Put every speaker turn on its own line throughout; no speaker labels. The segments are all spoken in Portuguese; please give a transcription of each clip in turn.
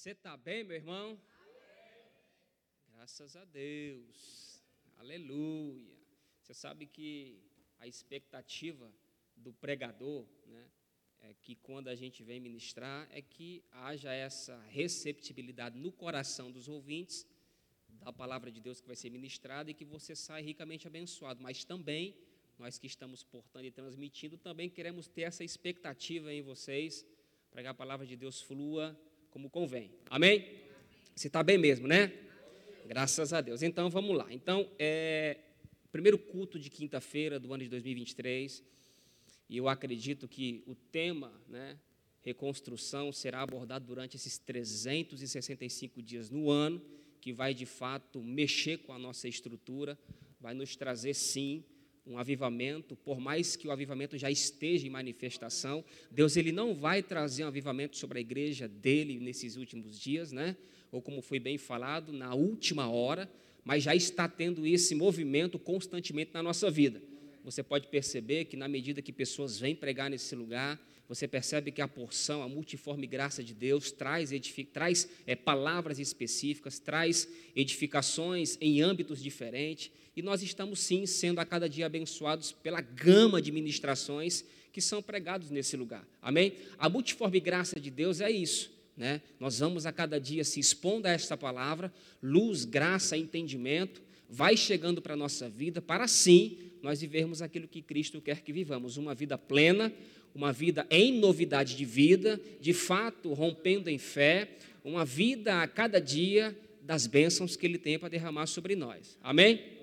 Você está bem, meu irmão? Graças a Deus. Aleluia. Você sabe que a expectativa do pregador, né, é que quando a gente vem ministrar, é que haja essa receptibilidade no coração dos ouvintes da palavra de Deus que vai ser ministrada e que você saia ricamente abençoado. Mas também, nós que estamos portando e transmitindo, também queremos ter essa expectativa em vocês, para que a palavra de Deus flua como convém. Amém? Você está bem mesmo, né? Graças a Deus. Então, vamos lá. Então, é, primeiro culto de quinta-feira do ano de 2023, e eu acredito que o tema, né, reconstrução, será abordado durante esses 365 dias no ano, que vai de fato mexer com a nossa estrutura, vai nos trazer sim um avivamento, por mais que o avivamento já esteja em manifestação, Deus ele não vai trazer um avivamento sobre a igreja dele nesses últimos dias, né? Ou como foi bem falado, na última hora, mas já está tendo esse movimento constantemente na nossa vida. Você pode perceber que na medida que pessoas vêm pregar nesse lugar, você percebe que a porção, a multiforme graça de Deus traz, traz é, palavras específicas, traz edificações em âmbitos diferentes, e nós estamos sim sendo a cada dia abençoados pela gama de ministrações que são pregados nesse lugar. Amém? A multiforme graça de Deus é isso. Né? Nós vamos a cada dia se expondo a esta palavra, luz, graça, entendimento, vai chegando para a nossa vida, para assim nós vivermos aquilo que Cristo quer que vivamos, uma vida plena, uma vida em novidade de vida, de fato rompendo em fé, uma vida a cada dia das bênçãos que Ele tem para derramar sobre nós. Amém?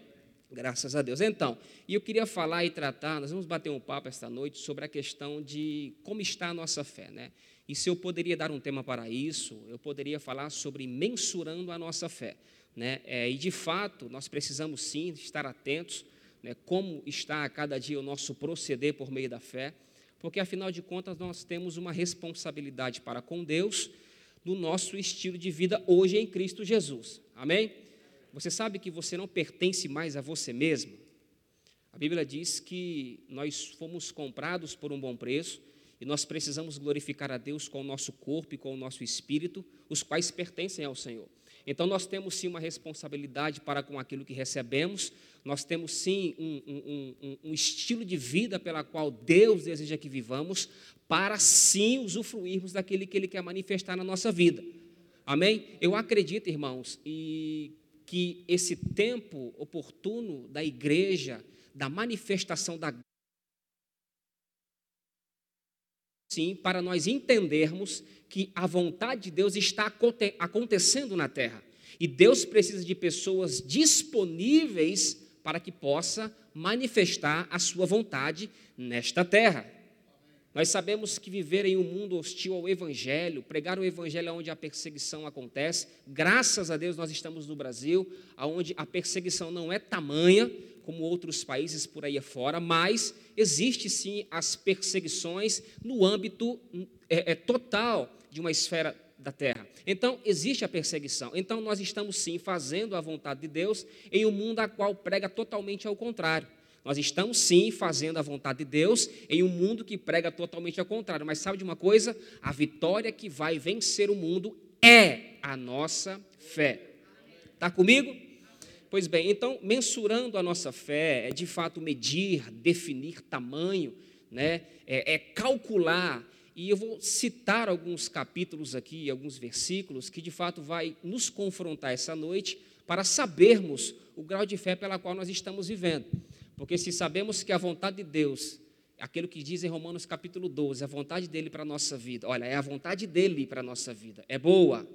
Graças a Deus. Então, e eu queria falar e tratar, nós vamos bater um papo esta noite sobre a questão de como está a nossa fé, né? E se eu poderia dar um tema para isso, eu poderia falar sobre mensurando a nossa fé, né? É, e de fato, nós precisamos sim estar atentos, né? Como está a cada dia o nosso proceder por meio da fé porque afinal de contas nós temos uma responsabilidade para com Deus no nosso estilo de vida hoje em Cristo Jesus. Amém? Você sabe que você não pertence mais a você mesmo? A Bíblia diz que nós fomos comprados por um bom preço e nós precisamos glorificar a Deus com o nosso corpo e com o nosso espírito, os quais pertencem ao Senhor. Então, nós temos sim uma responsabilidade para com aquilo que recebemos, nós temos sim um, um, um, um estilo de vida pela qual Deus deseja que vivamos, para sim usufruirmos daquele que Ele quer manifestar na nossa vida. Amém? Eu acredito, irmãos, e que esse tempo oportuno da igreja, da manifestação da sim, para nós entendermos que a vontade de Deus está acontecendo na terra. E Deus precisa de pessoas disponíveis para que possa manifestar a sua vontade nesta terra. Nós sabemos que viver em um mundo hostil ao Evangelho, pregar o Evangelho onde a perseguição acontece, graças a Deus nós estamos no Brasil, onde a perseguição não é tamanha como outros países por aí afora, mas existe sim as perseguições no âmbito é, é, total de uma esfera da terra. Então, existe a perseguição. Então, nós estamos sim fazendo a vontade de Deus em um mundo a qual prega totalmente ao contrário. Nós estamos sim fazendo a vontade de Deus em um mundo que prega totalmente ao contrário. Mas sabe de uma coisa? A vitória que vai vencer o mundo é a nossa fé. Está comigo? Pois bem, então, mensurando a nossa fé é de fato medir, definir tamanho, né? é, é calcular e eu vou citar alguns capítulos aqui, alguns versículos, que de fato vai nos confrontar essa noite para sabermos o grau de fé pela qual nós estamos vivendo. Porque se sabemos que a vontade de Deus, aquilo que diz em Romanos capítulo 12, a vontade dele para a nossa vida, olha, é a vontade dele para a nossa vida, é boa,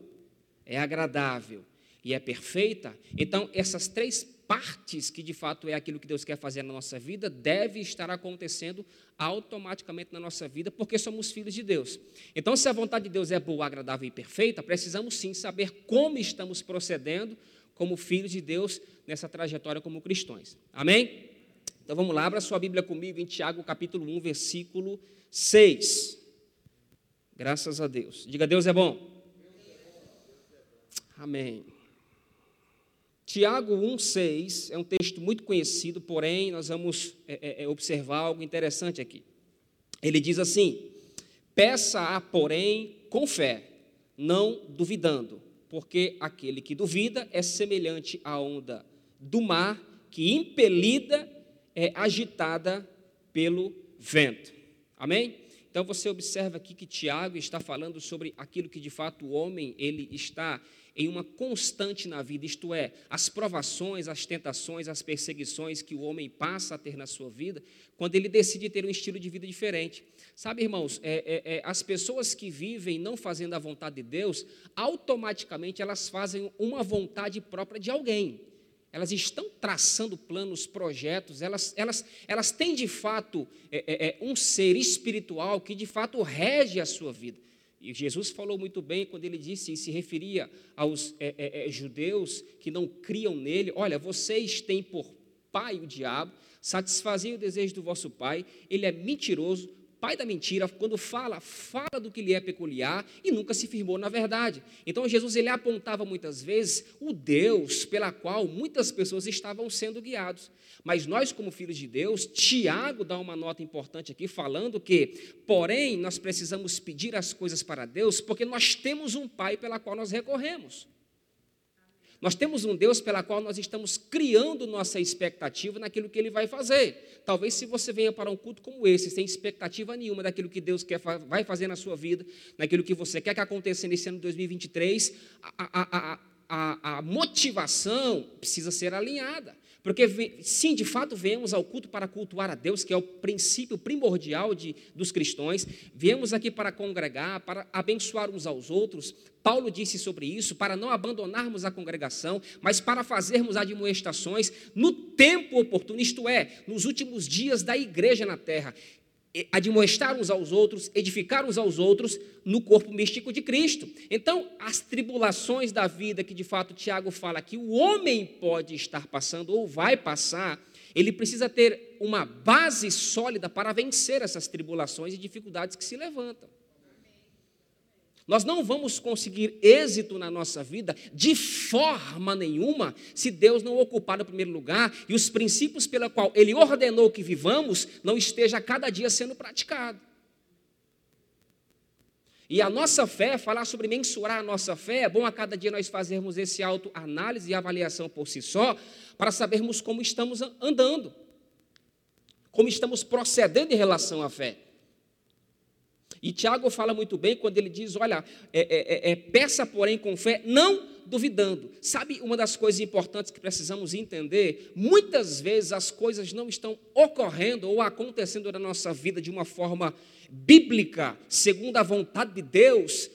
é agradável e é perfeita, então essas três partes que de fato é aquilo que Deus quer fazer na nossa vida, deve estar acontecendo automaticamente na nossa vida, porque somos filhos de Deus. Então, se a vontade de Deus é boa, agradável e perfeita, precisamos sim saber como estamos procedendo como filhos de Deus nessa trajetória como cristãos. Amém? Então vamos lá, abra sua Bíblia comigo em Tiago capítulo 1, versículo 6. Graças a Deus. Diga, Deus é bom. Amém. Tiago 1,6 é um texto muito conhecido, porém nós vamos é, é, é, observar algo interessante aqui. Ele diz assim: Peça-a, porém, com fé, não duvidando, porque aquele que duvida é semelhante à onda do mar que impelida é agitada pelo vento. Amém? Então você observa aqui que Tiago está falando sobre aquilo que de fato o homem ele está em uma constante na vida, isto é, as provações, as tentações, as perseguições que o homem passa a ter na sua vida, quando ele decide ter um estilo de vida diferente. Sabe, irmãos, é, é, é, as pessoas que vivem não fazendo a vontade de Deus, automaticamente elas fazem uma vontade própria de alguém. Elas estão traçando planos, projetos, elas, elas, elas têm de fato é, é, é, um ser espiritual que de fato rege a sua vida. E Jesus falou muito bem quando ele disse e se referia aos é, é, é, judeus que não criam nele: olha, vocês têm por pai o diabo, satisfazem o desejo do vosso pai, ele é mentiroso, pai da mentira, quando fala, fala do que lhe é peculiar e nunca se firmou na verdade. Então Jesus ele apontava muitas vezes o Deus pela qual muitas pessoas estavam sendo guiados. Mas nós, como filhos de Deus, Tiago dá uma nota importante aqui, falando que, porém, nós precisamos pedir as coisas para Deus, porque nós temos um Pai pela qual nós recorremos. Nós temos um Deus pela qual nós estamos criando nossa expectativa naquilo que Ele vai fazer. Talvez se você venha para um culto como esse, sem expectativa nenhuma daquilo que Deus quer, vai fazer na sua vida, naquilo que você quer que aconteça nesse ano de 2023, a, a, a, a motivação precisa ser alinhada. Porque, sim, de fato, viemos ao culto para cultuar a Deus, que é o princípio primordial de, dos cristãos. Viemos aqui para congregar, para abençoar uns aos outros. Paulo disse sobre isso, para não abandonarmos a congregação, mas para fazermos admoestações no tempo oportuno, isto é, nos últimos dias da igreja na terra admoestar uns aos outros, edificar uns aos outros no corpo místico de Cristo. Então, as tribulações da vida que de fato Tiago fala que o homem pode estar passando ou vai passar, ele precisa ter uma base sólida para vencer essas tribulações e dificuldades que se levantam. Nós não vamos conseguir êxito na nossa vida de forma nenhuma se Deus não ocupar o primeiro lugar e os princípios pela qual Ele ordenou que vivamos não esteja a cada dia sendo praticado. E a nossa fé, falar sobre mensurar a nossa fé, é bom a cada dia nós fazermos esse autoanálise e avaliação por si só, para sabermos como estamos andando, como estamos procedendo em relação à fé. E Tiago fala muito bem quando ele diz: olha, é, é, é, é, peça, porém, com fé, não duvidando. Sabe uma das coisas importantes que precisamos entender? Muitas vezes as coisas não estão ocorrendo ou acontecendo na nossa vida de uma forma bíblica, segundo a vontade de Deus,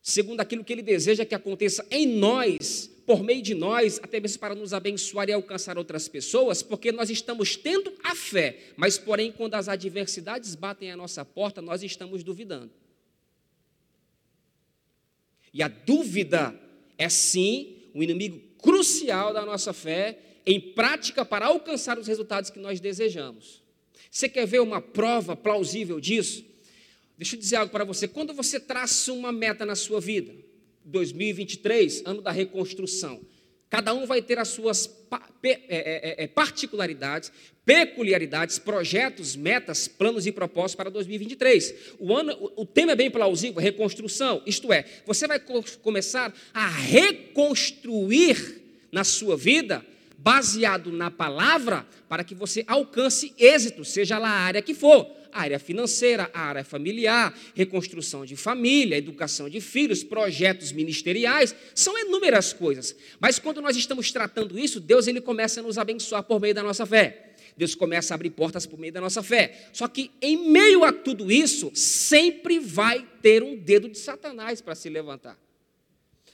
segundo aquilo que Ele deseja que aconteça em nós, por meio de nós, até mesmo para nos abençoar e alcançar outras pessoas, porque nós estamos tendo a fé, mas porém, quando as adversidades batem à nossa porta, nós estamos duvidando. E a dúvida é sim um inimigo crucial da nossa fé em prática para alcançar os resultados que nós desejamos. Você quer ver uma prova plausível disso? Deixa eu dizer algo para você. Quando você traça uma meta na sua vida, 2023, ano da reconstrução. Cada um vai ter as suas é, é, é, particularidades, peculiaridades, projetos, metas, planos e propósitos para 2023. O, ano, o tema é bem plausível, reconstrução, isto é, você vai começar a reconstruir na sua vida baseado na palavra para que você alcance êxito, seja lá a área que for área financeira, área familiar, reconstrução de família, educação de filhos, projetos ministeriais, são inúmeras coisas. Mas quando nós estamos tratando isso, Deus ele começa a nos abençoar por meio da nossa fé. Deus começa a abrir portas por meio da nossa fé. Só que em meio a tudo isso, sempre vai ter um dedo de Satanás para se levantar.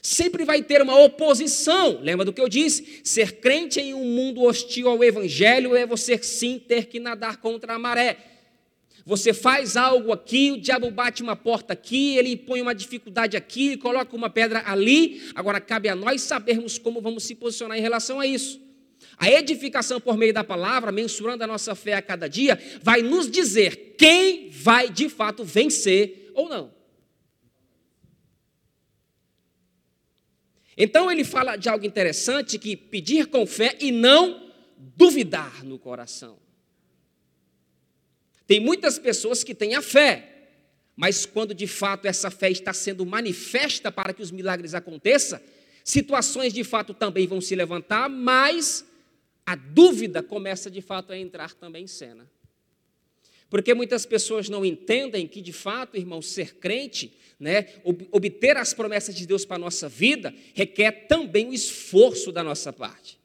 Sempre vai ter uma oposição. Lembra do que eu disse? Ser crente em um mundo hostil ao evangelho é você sim ter que nadar contra a maré. Você faz algo aqui, o diabo bate uma porta aqui, ele impõe uma dificuldade aqui, coloca uma pedra ali. Agora cabe a nós sabermos como vamos se posicionar em relação a isso. A edificação por meio da palavra, mensurando a nossa fé a cada dia, vai nos dizer quem vai de fato vencer ou não. Então ele fala de algo interessante que pedir com fé e não duvidar no coração. Tem muitas pessoas que têm a fé, Mas quando de fato essa fé está sendo manifesta para que os milagres aconteçam, situações de fato também vão se levantar, mas a dúvida começa de fato a entrar também em cena. Porque muitas pessoas não entendem que, de fato, irmão, ser crente, né, obter as promessas de Deus para a nossa vida, requer também o esforço da nossa parte.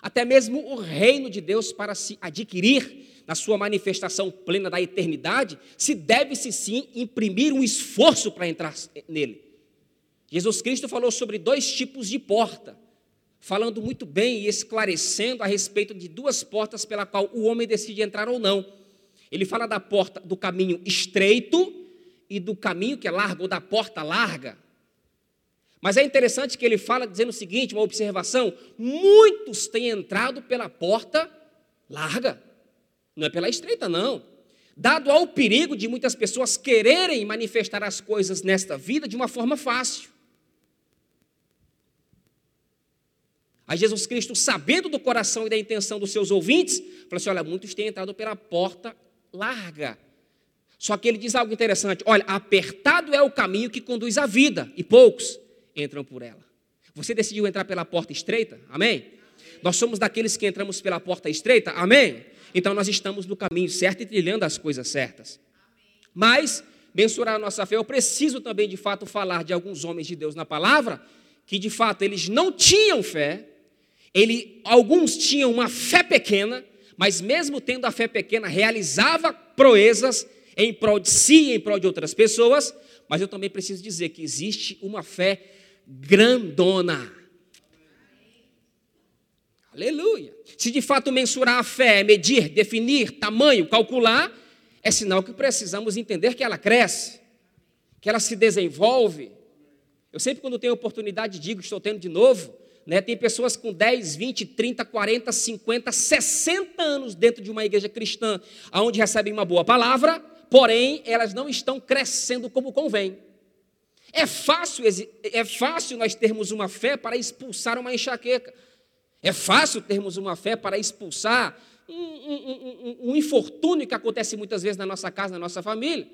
Até mesmo o reino de Deus, para se adquirir na sua manifestação plena da eternidade, se deve-se sim imprimir um esforço para entrar nele. Jesus Cristo falou sobre dois tipos de porta falando muito bem e esclarecendo a respeito de duas portas pela qual o homem decide entrar ou não. Ele fala da porta do caminho estreito e do caminho que é largo, ou da porta larga. Mas é interessante que ele fala dizendo o seguinte, uma observação: muitos têm entrado pela porta larga, não é pela estreita, não. Dado ao perigo de muitas pessoas quererem manifestar as coisas nesta vida de uma forma fácil. Aí Jesus Cristo, sabendo do coração e da intenção dos seus ouvintes, falou assim: olha, muitos têm entrado pela porta larga. Só que ele diz algo interessante: olha, apertado é o caminho que conduz à vida, e poucos entram por ela. Você decidiu entrar pela porta estreita? Amém? Nós somos daqueles que entramos pela porta estreita? Amém? Então nós estamos no caminho certo e trilhando as coisas certas. Mas, mensurar a nossa fé, eu preciso também de fato falar de alguns homens de Deus na palavra, que de fato eles não tinham fé, ele, alguns tinham uma fé pequena, mas mesmo tendo a fé pequena, realizava proezas em prol de si e em prol de outras pessoas, mas eu também preciso dizer que existe uma fé grandona. Aleluia. Se de fato mensurar a fé é medir, definir, tamanho, calcular, é sinal que precisamos entender que ela cresce, que ela se desenvolve. Eu sempre, quando tenho oportunidade, digo, estou tendo de novo, né? Tem pessoas com 10, 20, 30, 40, 50, 60 anos dentro de uma igreja cristã, onde recebem uma boa palavra, porém elas não estão crescendo como convém. É fácil, é fácil nós termos uma fé para expulsar uma enxaqueca. É fácil termos uma fé para expulsar um, um, um, um infortúnio que acontece muitas vezes na nossa casa, na nossa família.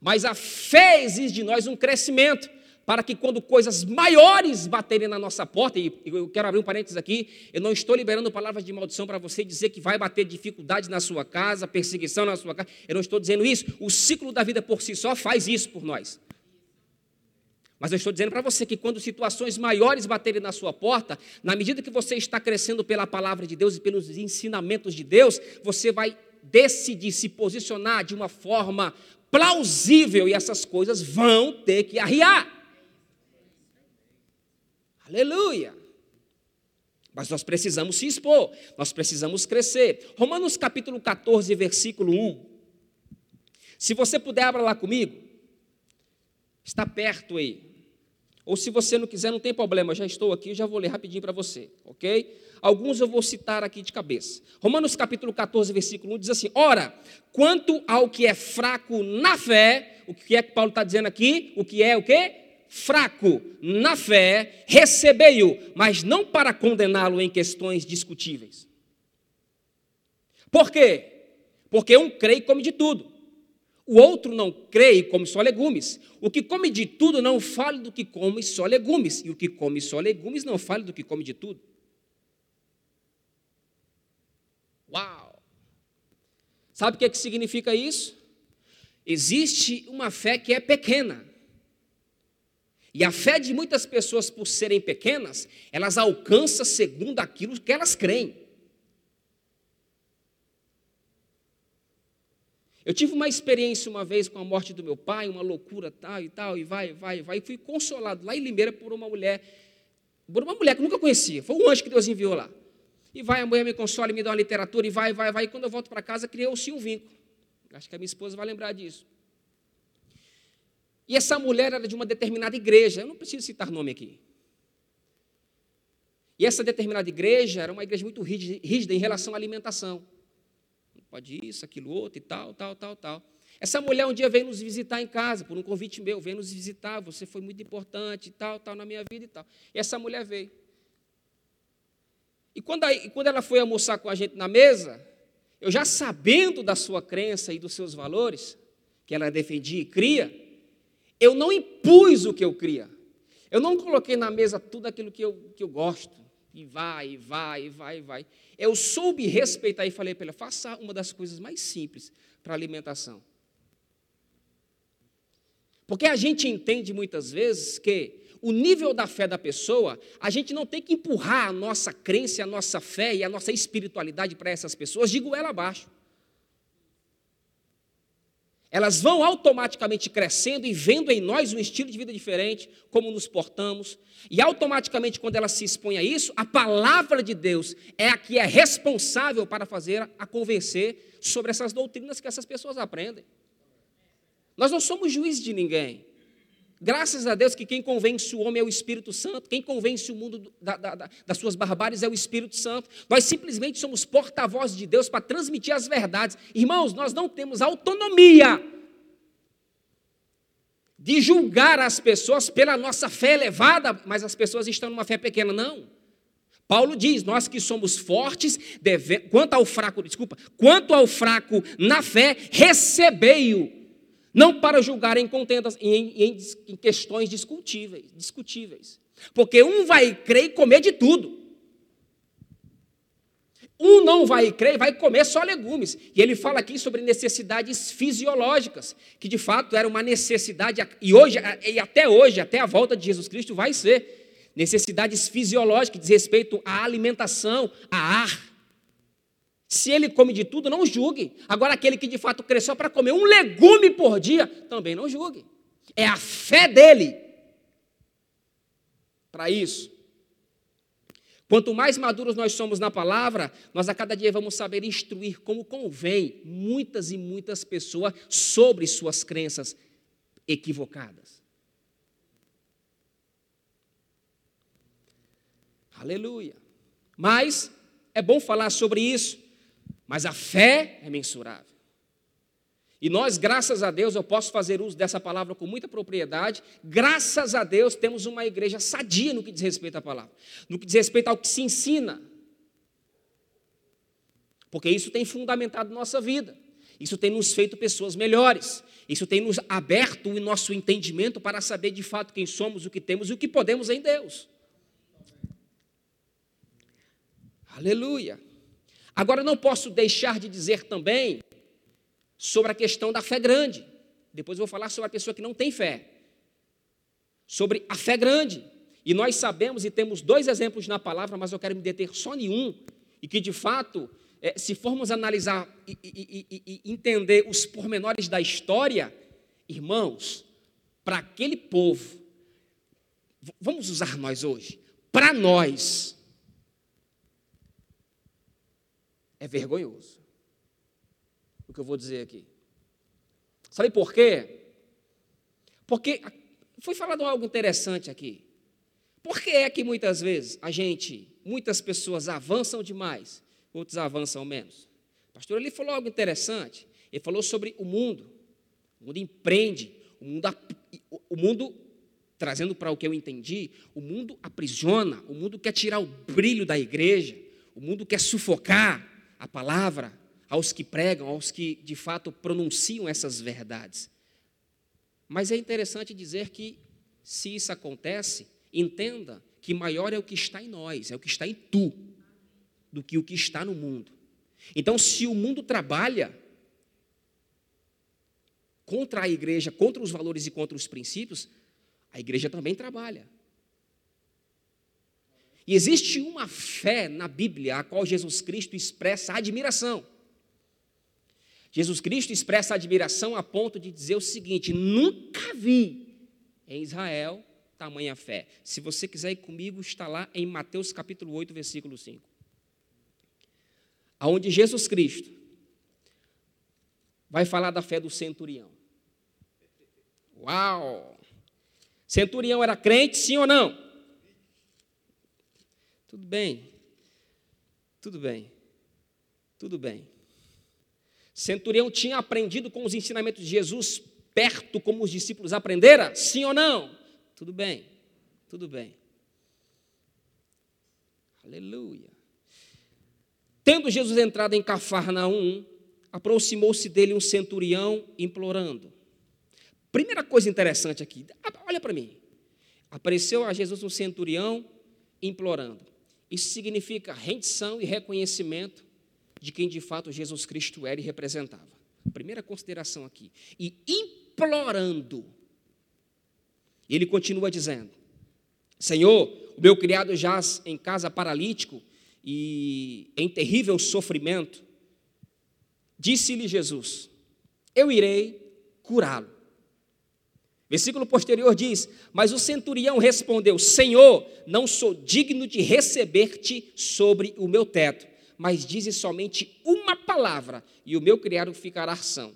Mas a fé exige de nós um crescimento para que quando coisas maiores baterem na nossa porta, e eu quero abrir um parênteses aqui, eu não estou liberando palavras de maldição para você dizer que vai bater dificuldade na sua casa, perseguição na sua casa, eu não estou dizendo isso, o ciclo da vida por si só faz isso por nós. Mas eu estou dizendo para você que quando situações maiores baterem na sua porta, na medida que você está crescendo pela palavra de Deus e pelos ensinamentos de Deus, você vai decidir se posicionar de uma forma plausível e essas coisas vão ter que arriar. Aleluia! Mas nós precisamos se expor, nós precisamos crescer. Romanos capítulo 14, versículo 1. Se você puder, abra lá comigo. Está perto aí. Ou se você não quiser, não tem problema, já estou aqui, já vou ler rapidinho para você, ok? Alguns eu vou citar aqui de cabeça. Romanos capítulo 14, versículo 1 diz assim: Ora, quanto ao que é fraco na fé, o que é que Paulo está dizendo aqui? O que é o quê? fraco na fé, recebei-o, mas não para condená-lo em questões discutíveis. Por quê? Porque um crê e come de tudo. O outro não crê e come só legumes. O que come de tudo não fale do que come só legumes. E o que come só legumes não fale do que come de tudo. Uau! Sabe o que, é que significa isso? Existe uma fé que é pequena. E a fé de muitas pessoas, por serem pequenas, elas alcançam segundo aquilo que elas creem. Eu tive uma experiência uma vez com a morte do meu pai, uma loucura tal e tal, e vai, vai, vai. E fui consolado lá em Limeira por uma mulher, por uma mulher que eu nunca conhecia. Foi um anjo que Deus enviou lá. E vai, a mulher me consola e me dá uma literatura, e vai, vai, vai. E quando eu volto para casa, criou-se um vínculo. Acho que a minha esposa vai lembrar disso. E essa mulher era de uma determinada igreja, eu não preciso citar nome aqui. E essa determinada igreja era uma igreja muito rígida em relação à alimentação. Pode isso, aquilo outro e tal, tal, tal, tal. Essa mulher um dia veio nos visitar em casa, por um convite meu, veio nos visitar, você foi muito importante e tal, tal, na minha vida e tal. E essa mulher veio. E quando, quando ela foi almoçar com a gente na mesa, eu já sabendo da sua crença e dos seus valores, que ela defendia e cria, eu não impus o que eu cria. Eu não coloquei na mesa tudo aquilo que eu, que eu gosto. E vai, e vai, e vai, e vai. Eu soube respeitar e falei para ele: faça uma das coisas mais simples para alimentação. Porque a gente entende muitas vezes que o nível da fé da pessoa, a gente não tem que empurrar a nossa crença, a nossa fé e a nossa espiritualidade para essas pessoas de goela abaixo. Elas vão automaticamente crescendo e vendo em nós um estilo de vida diferente, como nos portamos. E automaticamente, quando elas se expõem a isso, a palavra de Deus é a que é responsável para fazer a convencer sobre essas doutrinas que essas pessoas aprendem. Nós não somos juízes de ninguém. Graças a Deus que quem convence o homem é o Espírito Santo, quem convence o mundo da, da, da, das suas barbáries é o Espírito Santo. Nós simplesmente somos porta-voz de Deus para transmitir as verdades. Irmãos, nós não temos autonomia de julgar as pessoas pela nossa fé elevada, mas as pessoas estão numa fé pequena. Não. Paulo diz: nós que somos fortes, deve, quanto ao fraco, desculpa, quanto ao fraco na fé, recebei-o não para julgar em contendas, em, em, em questões discutíveis, discutíveis. Porque um vai crer e comer de tudo. Um não vai crer e vai comer só legumes. E ele fala aqui sobre necessidades fisiológicas, que de fato era uma necessidade, e hoje, e até hoje, até a volta de Jesus Cristo, vai ser necessidades fisiológicas, diz respeito à alimentação, a ar. Se ele come de tudo, não julgue. Agora, aquele que de fato cresceu para comer um legume por dia, também não julgue. É a fé dele para isso. Quanto mais maduros nós somos na palavra, nós a cada dia vamos saber instruir como convém muitas e muitas pessoas sobre suas crenças equivocadas. Aleluia. Mas é bom falar sobre isso, mas a fé é mensurável. E nós, graças a Deus, eu posso fazer uso dessa palavra com muita propriedade. Graças a Deus, temos uma igreja sadia no que diz respeito à palavra, no que diz respeito ao que se ensina. Porque isso tem fundamentado nossa vida. Isso tem nos feito pessoas melhores. Isso tem nos aberto o nosso entendimento para saber de fato quem somos, o que temos e o que podemos em Deus. Aleluia. Agora, não posso deixar de dizer também sobre a questão da fé grande. Depois eu vou falar sobre a pessoa que não tem fé. Sobre a fé grande. E nós sabemos e temos dois exemplos na palavra, mas eu quero me deter só em um, e que de fato, é, se formos analisar e, e, e, e entender os pormenores da história, irmãos, para aquele povo, vamos usar nós hoje, para nós, é vergonhoso. O que eu vou dizer aqui. Sabe por quê? Porque foi falado algo interessante aqui. Por que é que muitas vezes a gente, muitas pessoas avançam demais, outros avançam menos? O pastor ele falou algo interessante. Ele falou sobre o mundo. O mundo empreende, o mundo, o mundo trazendo para o que eu entendi, o mundo aprisiona, o mundo quer tirar o brilho da igreja, o mundo quer sufocar, a palavra aos que pregam, aos que de fato pronunciam essas verdades. Mas é interessante dizer que, se isso acontece, entenda que maior é o que está em nós, é o que está em tu, do que o que está no mundo. Então, se o mundo trabalha contra a igreja, contra os valores e contra os princípios, a igreja também trabalha. E existe uma fé na Bíblia a qual Jesus Cristo expressa admiração. Jesus Cristo expressa admiração a ponto de dizer o seguinte: nunca vi em Israel tamanha fé. Se você quiser ir comigo, está lá em Mateus capítulo 8, versículo 5. Aonde Jesus Cristo vai falar da fé do centurião. Uau! Centurião era crente, sim ou não? Tudo bem. Tudo bem. Tudo bem. Centurião tinha aprendido com os ensinamentos de Jesus perto como os discípulos aprenderam? Sim ou não? Tudo bem. Tudo bem. Aleluia. Tendo Jesus entrado em Cafarnaum, aproximou-se dele um centurião implorando. Primeira coisa interessante aqui, olha para mim. Apareceu a Jesus um centurião implorando. Isso significa rendição e reconhecimento de quem de fato Jesus Cristo era e representava. Primeira consideração aqui. E implorando. Ele continua dizendo: Senhor, o meu criado jaz em casa paralítico e em terrível sofrimento. Disse-lhe Jesus: Eu irei curá-lo. Versículo posterior diz: Mas o centurião respondeu: Senhor, não sou digno de receber-te sobre o meu teto, mas dize somente uma palavra e o meu criado ficará são.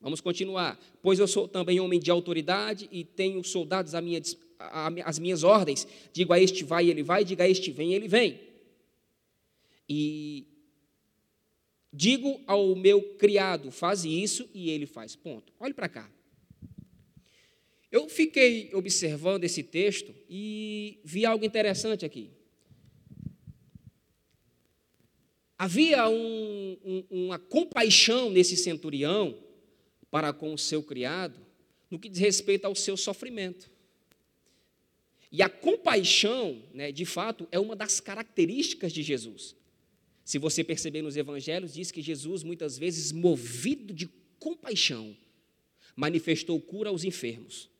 Vamos continuar. Pois eu sou também homem de autoridade e tenho soldados minha, às minhas ordens. Digo a este vai, ele vai, diga a este vem, ele vem. E digo ao meu criado, faz isso, e ele faz. Ponto. Olhe para cá. Eu fiquei observando esse texto e vi algo interessante aqui. Havia um, um, uma compaixão nesse centurião para com o seu criado no que diz respeito ao seu sofrimento. E a compaixão, né, de fato, é uma das características de Jesus. Se você perceber nos evangelhos, diz que Jesus, muitas vezes, movido de compaixão, manifestou cura aos enfermos.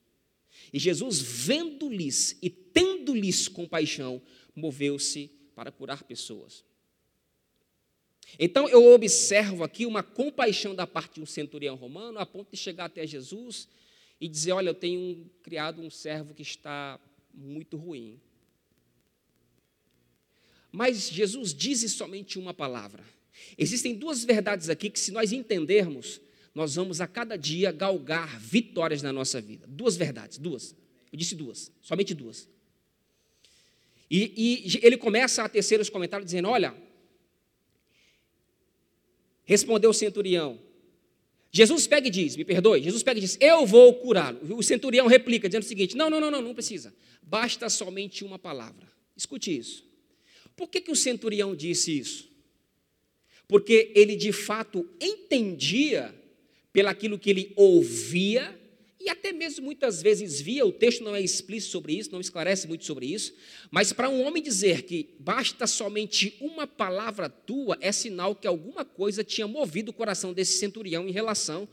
E Jesus, vendo-lhes e tendo-lhes compaixão, moveu-se para curar pessoas. Então eu observo aqui uma compaixão da parte de um centurião romano, a ponto de chegar até Jesus e dizer: Olha, eu tenho criado um servo que está muito ruim. Mas Jesus diz somente uma palavra. Existem duas verdades aqui que, se nós entendermos, nós vamos a cada dia galgar vitórias na nossa vida. Duas verdades, duas. Eu disse duas, somente duas. E, e ele começa a tecer os comentários dizendo: Olha, Respondeu o centurião. Jesus pega e diz, me perdoe, Jesus pega e diz, eu vou curá-lo. O centurião replica, dizendo o seguinte: não, não, não, não, não precisa. Basta somente uma palavra. Escute isso. Por que, que o centurião disse isso? Porque ele de fato entendia, pelaquilo que ele ouvia, e até mesmo muitas vezes via, o texto não é explícito sobre isso, não esclarece muito sobre isso, mas para um homem dizer que basta somente uma palavra tua, é sinal que alguma coisa tinha movido o coração desse centurião em relação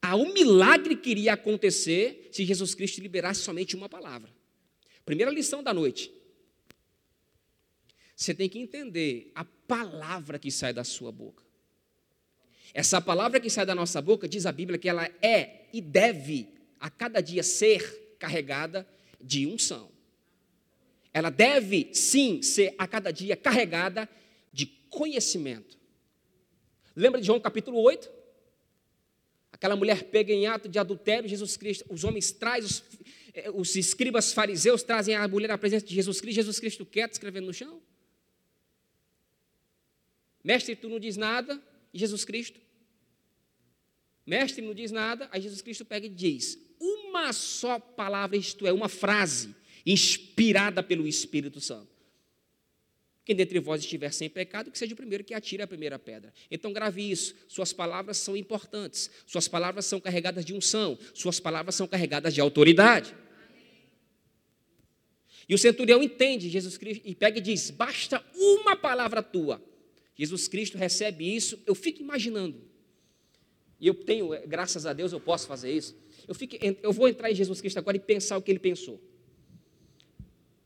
a um milagre que iria acontecer se Jesus Cristo liberasse somente uma palavra. Primeira lição da noite. Você tem que entender a palavra que sai da sua boca. Essa palavra que sai da nossa boca, diz a Bíblia, que ela é e deve a cada dia ser carregada de unção. Ela deve, sim, ser a cada dia carregada de conhecimento. Lembra de João capítulo 8? Aquela mulher pega em ato de adultério, Jesus Cristo, os homens trazem, os, eh, os escribas fariseus trazem a mulher à presença de Jesus Cristo, Jesus Cristo quieto, escrevendo no chão. Mestre, tu não diz nada, Jesus Cristo. Mestre, não diz nada, aí Jesus Cristo pega e diz: uma só palavra, isto é, uma frase inspirada pelo Espírito Santo. Quem dentre vós estiver sem pecado, que seja o primeiro que atire a primeira pedra. Então grave isso. Suas palavras são importantes. Suas palavras são carregadas de unção. Suas palavras são carregadas de autoridade. E o centurião entende Jesus Cristo e pega e diz: basta uma palavra tua. Jesus Cristo recebe isso. Eu fico imaginando. E eu tenho, graças a Deus, eu posso fazer isso. Eu, fico, eu vou entrar em Jesus Cristo agora e pensar o que ele pensou.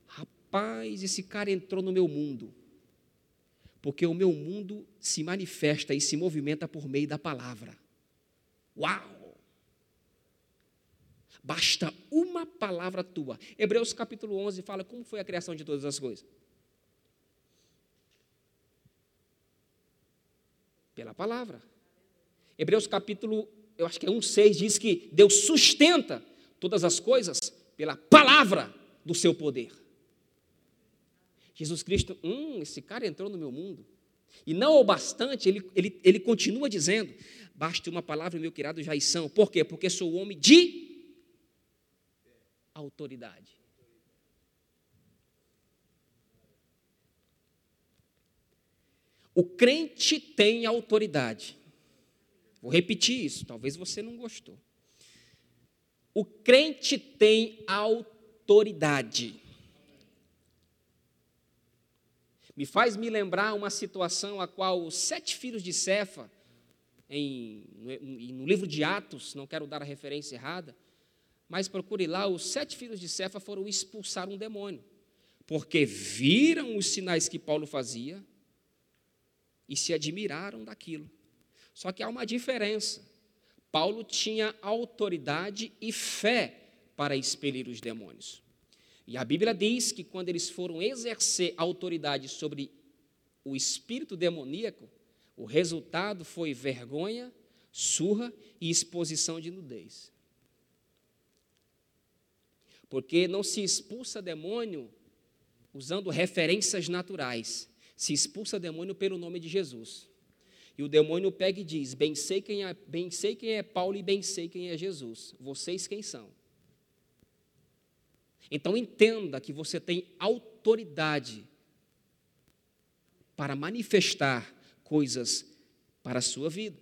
Rapaz, esse cara entrou no meu mundo. Porque o meu mundo se manifesta e se movimenta por meio da palavra. Uau! Basta uma palavra tua. Hebreus capítulo 11 fala como foi a criação de todas as coisas. Pela palavra. Hebreus capítulo eu acho que é 1,6 diz que Deus sustenta todas as coisas pela palavra do seu poder. Jesus Cristo, hum, esse cara entrou no meu mundo. E não o bastante, ele, ele, ele continua dizendo: basta uma palavra, meu criado Jaição. Por quê? Porque sou homem de autoridade. O crente tem autoridade. Vou repetir isso, talvez você não gostou. O crente tem autoridade. Me faz me lembrar uma situação a qual os sete filhos de Cefa, em, no, livro de Atos, não quero dar a referência errada, mas procure lá, os sete filhos de Cefa foram expulsar um demônio, porque viram os sinais que Paulo fazia e se admiraram daquilo. Só que há uma diferença. Paulo tinha autoridade e fé para expelir os demônios. E a Bíblia diz que quando eles foram exercer autoridade sobre o espírito demoníaco, o resultado foi vergonha, surra e exposição de nudez. Porque não se expulsa demônio usando referências naturais, se expulsa demônio pelo nome de Jesus. E o demônio pega e diz: Bem sei quem é, bem sei quem é Paulo e bem sei quem é Jesus. Vocês quem são? Então entenda que você tem autoridade para manifestar coisas para a sua vida.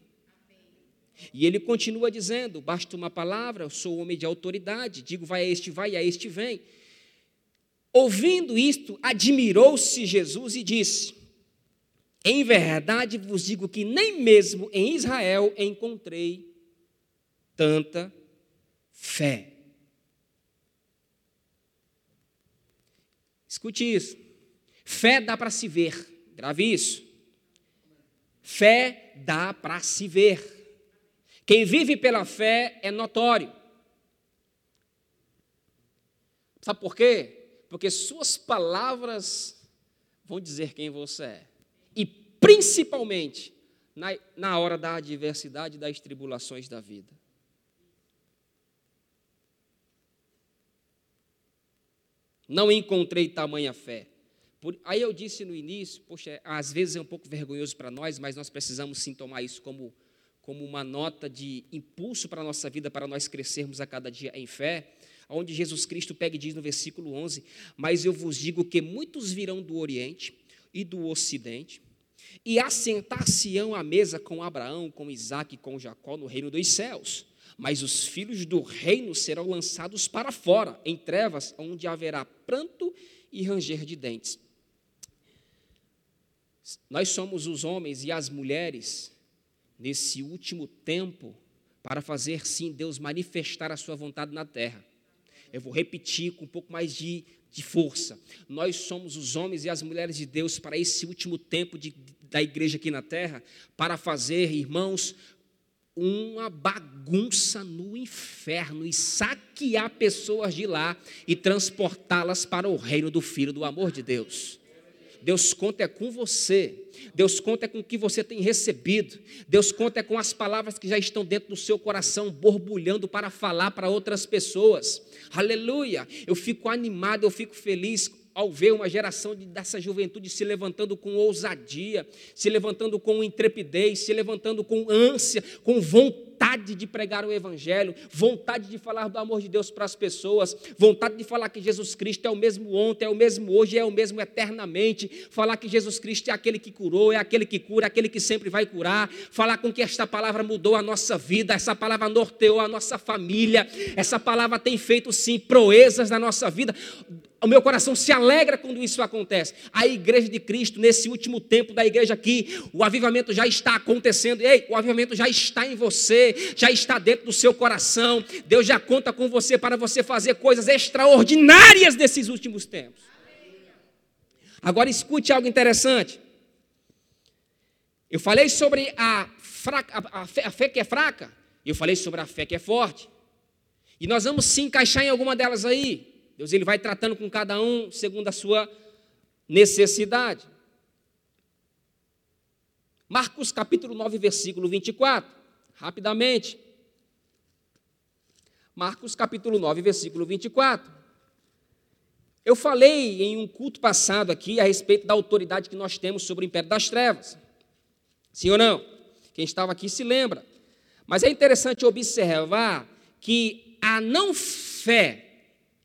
E ele continua dizendo: basta uma palavra, eu sou homem de autoridade, digo vai a este, vai a este, vem. Ouvindo isto, admirou-se Jesus e disse: Em verdade vos digo que nem mesmo em Israel encontrei tanta fé. Escute isso. Fé dá para se ver. Grave isso. Fé dá para se ver. Quem vive pela fé é notório. Sabe por quê? Porque suas palavras vão dizer quem você é. E principalmente na, na hora da adversidade e das tribulações da vida. Não encontrei tamanha fé. Por, aí eu disse no início, poxa, às vezes é um pouco vergonhoso para nós, mas nós precisamos sim tomar isso como, como uma nota de impulso para a nossa vida, para nós crescermos a cada dia em fé, onde Jesus Cristo pega e diz no versículo 11: Mas eu vos digo que muitos virão do Oriente e do Ocidente, e assentar-se-ão à mesa com Abraão, com Isaac e com Jacó no reino dos céus mas os filhos do reino serão lançados para fora, em trevas, onde haverá pranto e ranger de dentes. Nós somos os homens e as mulheres, nesse último tempo, para fazer sim Deus manifestar a sua vontade na terra. Eu vou repetir com um pouco mais de, de força. Nós somos os homens e as mulheres de Deus para esse último tempo de, da igreja aqui na terra, para fazer, irmãos, uma bagunça no inferno e saquear pessoas de lá e transportá-las para o reino do Filho do amor de Deus. Deus conta é com você. Deus conta é com o que você tem recebido. Deus conta é com as palavras que já estão dentro do seu coração, borbulhando para falar para outras pessoas. Aleluia! Eu fico animado, eu fico feliz ao ver uma geração de, dessa juventude se levantando com ousadia, se levantando com intrepidez, se levantando com ânsia, com vontade de pregar o Evangelho, vontade de falar do amor de Deus para as pessoas, vontade de falar que Jesus Cristo é o mesmo ontem, é o mesmo hoje, é o mesmo eternamente, falar que Jesus Cristo é aquele que curou, é aquele que cura, é aquele que sempre vai curar, falar com que esta palavra mudou a nossa vida, essa palavra norteou a nossa família, essa palavra tem feito sim proezas na nossa vida o meu coração se alegra quando isso acontece. A igreja de Cristo, nesse último tempo da igreja aqui, o avivamento já está acontecendo. Ei, o avivamento já está em você, já está dentro do seu coração. Deus já conta com você para você fazer coisas extraordinárias nesses últimos tempos. Agora escute algo interessante. Eu falei sobre a, fraca, a, fé, a fé que é fraca, eu falei sobre a fé que é forte. E nós vamos se encaixar em alguma delas aí. Deus ele vai tratando com cada um segundo a sua necessidade. Marcos capítulo 9, versículo 24. Rapidamente. Marcos capítulo 9, versículo 24. Eu falei em um culto passado aqui a respeito da autoridade que nós temos sobre o império das trevas. Sim ou não? Quem estava aqui se lembra. Mas é interessante observar que a não fé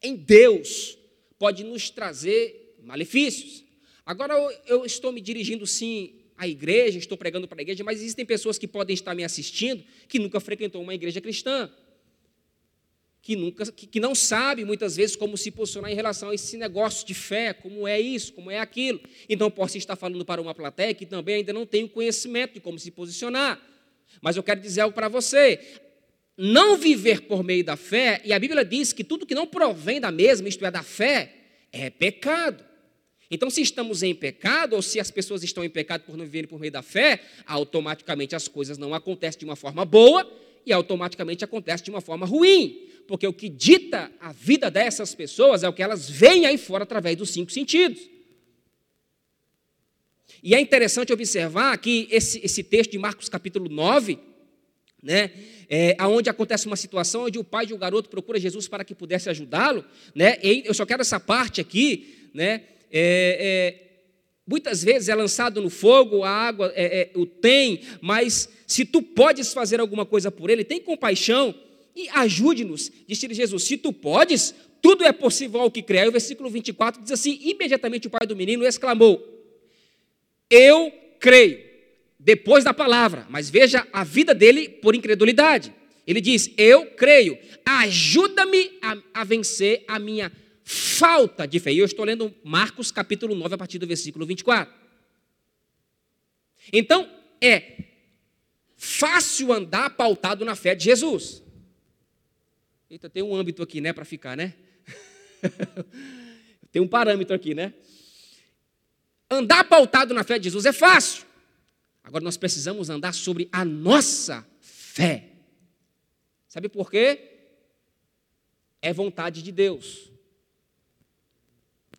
em Deus pode nos trazer malefícios. Agora eu estou me dirigindo sim à igreja, estou pregando para a igreja, mas existem pessoas que podem estar me assistindo que nunca frequentou uma igreja cristã. Que, nunca, que, que não sabe muitas vezes como se posicionar em relação a esse negócio de fé, como é isso, como é aquilo. Então, posso estar falando para uma plateia que também ainda não tem o conhecimento de como se posicionar. Mas eu quero dizer algo para você: não viver por meio da fé, e a Bíblia diz que tudo que não provém da mesma, isto é, da fé, é pecado. Então, se estamos em pecado, ou se as pessoas estão em pecado por não viverem por meio da fé, automaticamente as coisas não acontecem de uma forma boa e automaticamente acontecem de uma forma ruim. Porque o que dita a vida dessas pessoas é o que elas veem aí fora através dos cinco sentidos. E é interessante observar que esse, esse texto de Marcos capítulo 9, né, é, onde acontece uma situação onde o pai de um garoto procura Jesus para que pudesse ajudá-lo, né, eu só quero essa parte aqui, né, é, é, muitas vezes é lançado no fogo, a água é, é, o tem, mas se tu podes fazer alguma coisa por ele, tem compaixão e ajude-nos, disse Jesus, se tu podes, tudo é possível ao que crê. Aí o versículo 24 diz assim: imediatamente o pai do menino exclamou: Eu creio, depois da palavra, mas veja a vida dele por incredulidade. Ele diz: Eu creio, ajuda-me a, a vencer a minha falta de fé. E eu estou lendo Marcos capítulo 9, a partir do versículo 24. Então, é fácil andar pautado na fé de Jesus. Eita, tem um âmbito aqui, né, para ficar, né? tem um parâmetro aqui, né? Andar pautado na fé de Jesus é fácil. Agora nós precisamos andar sobre a nossa fé. Sabe por quê? É vontade de Deus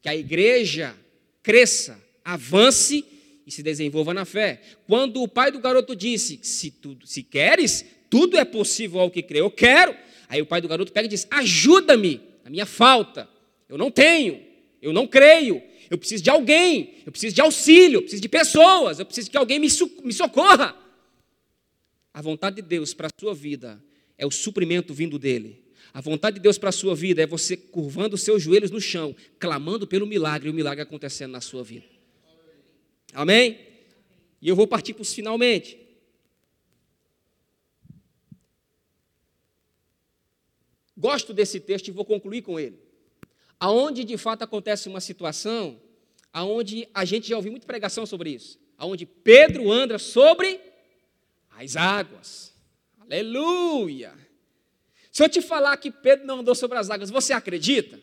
que a igreja cresça, avance e se desenvolva na fé. Quando o pai do garoto disse: Se, tu, se queres, tudo é possível ao que crê, eu quero. Aí o pai do garoto pega e diz: Ajuda-me, a minha falta. Eu não tenho, eu não creio, eu preciso de alguém, eu preciso de auxílio, eu preciso de pessoas, eu preciso que alguém me, me socorra. A vontade de Deus para a sua vida é o suprimento vindo dele. A vontade de Deus para a sua vida é você curvando os seus joelhos no chão, clamando pelo milagre e o milagre acontecendo na sua vida. Amém? E eu vou partir para os finalmente. Gosto desse texto e vou concluir com ele. Aonde de fato acontece uma situação, aonde a gente já ouviu muita pregação sobre isso, aonde Pedro anda sobre as águas. Aleluia! Se eu te falar que Pedro não andou sobre as águas, você acredita?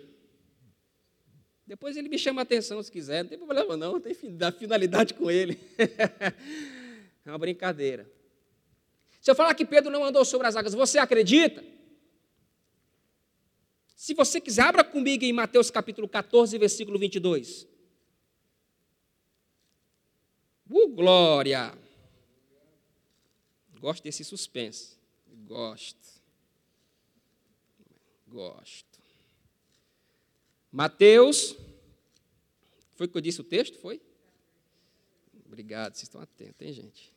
Depois ele me chama a atenção se quiser, não tem problema não, tem finalidade com ele. é uma brincadeira. Se eu falar que Pedro não andou sobre as águas, você acredita? Se você quiser, abra comigo em Mateus capítulo 14, versículo 22. Uh, glória! Gosto desse suspense. Gosto. Gosto. Mateus. Foi que eu disse o texto? Foi? Obrigado, vocês estão atentos, hein, gente?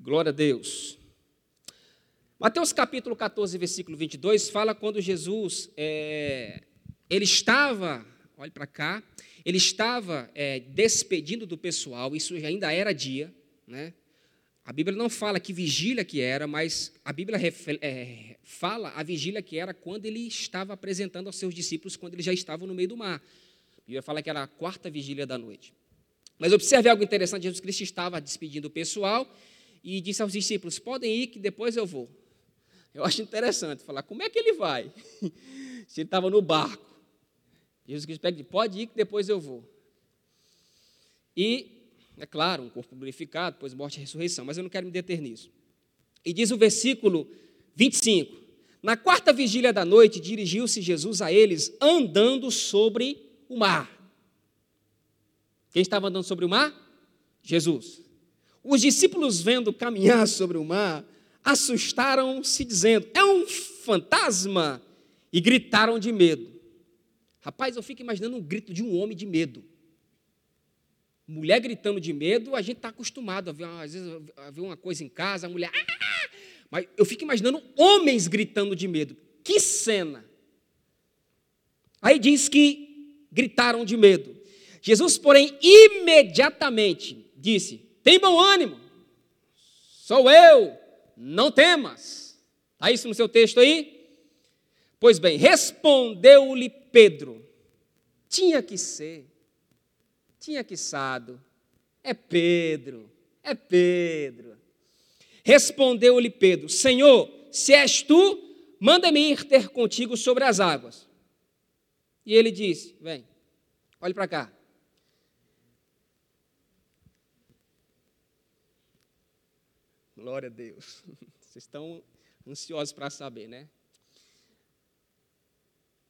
Glória a Deus. Mateus capítulo 14, versículo 22, fala quando Jesus, é, ele estava, olhe para cá, ele estava é, despedindo do pessoal, isso ainda era dia, né? A Bíblia não fala que vigília que era, mas a Bíblia é, fala a vigília que era quando ele estava apresentando aos seus discípulos, quando eles já estavam no meio do mar. A Bíblia fala que era a quarta vigília da noite. Mas observe algo interessante: Jesus Cristo estava despedindo o pessoal e disse aos discípulos: podem ir, que depois eu vou. Eu acho interessante falar: como é que ele vai? Se ele estava no barco. Jesus Cristo pede: pode ir, que depois eu vou. E é claro, um corpo glorificado, depois morte e ressurreição, mas eu não quero me deter nisso. E diz o versículo 25: Na quarta vigília da noite, dirigiu-se Jesus a eles andando sobre o mar. Quem estava andando sobre o mar? Jesus. Os discípulos, vendo caminhar sobre o mar, assustaram-se, dizendo: É um fantasma! E gritaram de medo. Rapaz, eu fico imaginando um grito de um homem de medo. Mulher gritando de medo, a gente está acostumado a ver, às vezes, a ver uma coisa em casa, a mulher. Ah! Mas eu fico imaginando homens gritando de medo. Que cena! Aí diz que gritaram de medo. Jesus, porém, imediatamente disse: Tem bom ânimo, sou eu, não temas. Está isso no seu texto aí? Pois bem, respondeu-lhe Pedro: Tinha que ser, tinha que sado, é Pedro, é Pedro. Respondeu-lhe Pedro: Senhor, se és tu, manda-me ir ter contigo sobre as águas. E ele disse: Vem, olhe para cá. Glória a Deus. Vocês estão ansiosos para saber, né?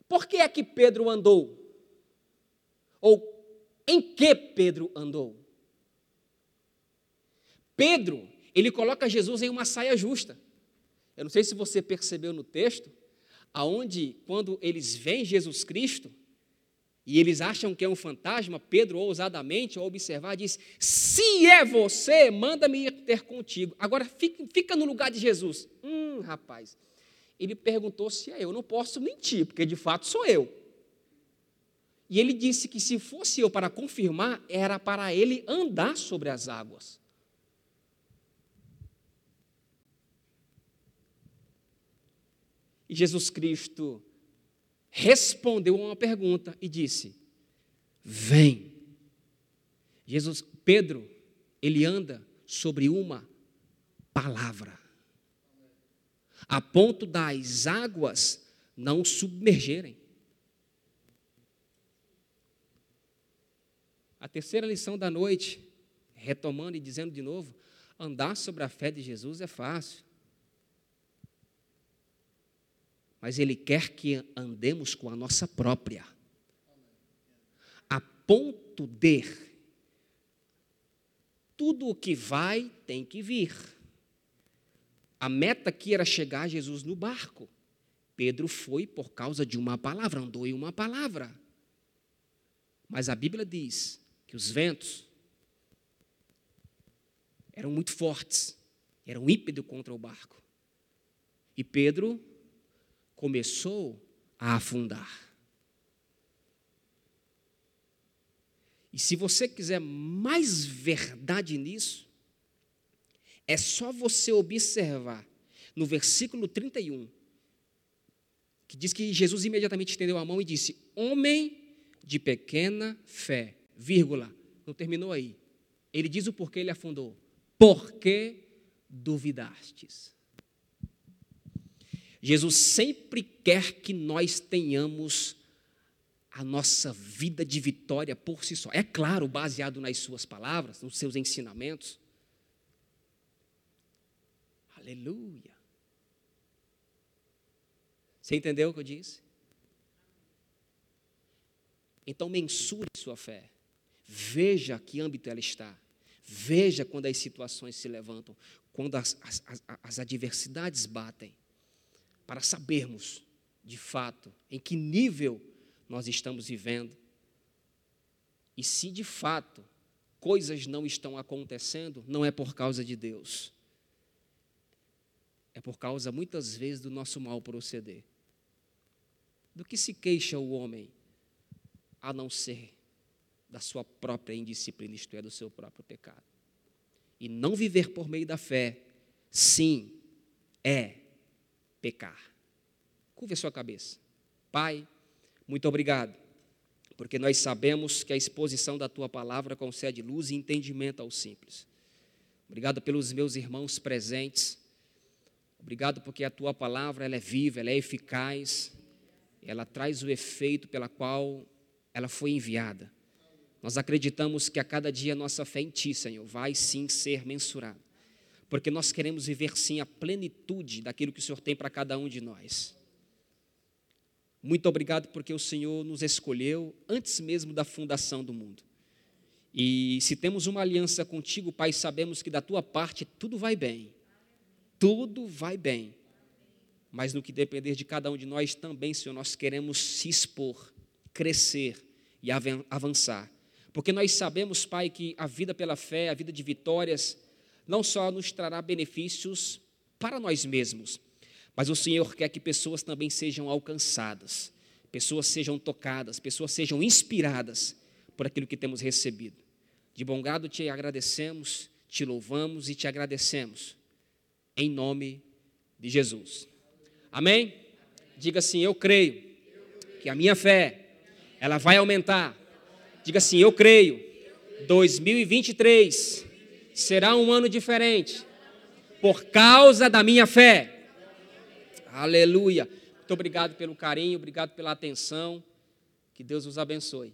Por que é que Pedro andou? Ou em que Pedro andou? Pedro, ele coloca Jesus em uma saia justa. Eu não sei se você percebeu no texto, aonde quando eles veem Jesus Cristo e eles acham que é um fantasma, Pedro ousadamente ao observar diz: "Se é você, manda-me ter contigo". Agora fica no lugar de Jesus. Hum, rapaz. Ele perguntou se é eu. Não posso mentir, porque de fato sou eu. E ele disse que se fosse eu para confirmar, era para ele andar sobre as águas. E Jesus Cristo respondeu a uma pergunta e disse: Vem. Jesus, Pedro, ele anda sobre uma palavra, a ponto das águas não submergerem. A terceira lição da noite, retomando e dizendo de novo, andar sobre a fé de Jesus é fácil. mas Ele quer que andemos com a nossa própria, a ponto de tudo o que vai tem que vir. A meta aqui era chegar a Jesus no barco. Pedro foi por causa de uma palavra, andou em uma palavra. Mas a Bíblia diz que os ventos eram muito fortes, eram ímpeto contra o barco. E Pedro começou a afundar. E se você quiser mais verdade nisso, é só você observar no versículo 31, que diz que Jesus imediatamente estendeu a mão e disse: Homem de pequena fé, vírgula, não terminou aí. Ele diz o porquê ele afundou. Porque duvidastes. Jesus sempre quer que nós tenhamos a nossa vida de vitória por si só. É claro, baseado nas suas palavras, nos seus ensinamentos. Aleluia. Você entendeu o que eu disse? Então mensure sua fé. Veja que âmbito ela está. Veja quando as situações se levantam, quando as, as, as, adversidades batem para sabermos, de fato, em que nível nós estamos vivendo e se de fato coisas não estão acontecendo, não é por causa de Deus. É por causa, muitas vezes, do nosso mal proceder. Do que se queixa o homem, a não ser da sua própria indisciplina, isto é, do seu próprio pecado. E não viver por meio da fé, sim, é pecar. Curve a sua cabeça. Pai, muito obrigado, porque nós sabemos que a exposição da tua palavra concede luz e entendimento aos simples. Obrigado pelos meus irmãos presentes. Obrigado porque a tua palavra ela é viva, ela é eficaz, ela traz o efeito pela qual ela foi enviada. Nós acreditamos que a cada dia nossa fé em Ti, Senhor, vai sim ser mensurada porque nós queremos viver sim a plenitude daquilo que o Senhor tem para cada um de nós. Muito obrigado porque o Senhor nos escolheu antes mesmo da fundação do mundo. E se temos uma aliança contigo, Pai, sabemos que da tua parte tudo vai bem. Tudo vai bem. Mas no que depender de cada um de nós também, Senhor, nós queremos se expor, crescer e avançar. Porque nós sabemos, Pai, que a vida pela fé, a vida de vitórias, não só nos trará benefícios para nós mesmos, mas o Senhor quer que pessoas também sejam alcançadas, pessoas sejam tocadas, pessoas sejam inspiradas por aquilo que temos recebido. De bom grado te agradecemos, te louvamos e te agradecemos. Em nome de Jesus. Amém? Diga assim: Eu creio que a minha fé, ela vai aumentar. Diga assim: Eu creio. 2023 será um ano diferente por causa da minha fé. Aleluia. Muito obrigado pelo carinho, obrigado pela atenção. Que Deus os abençoe.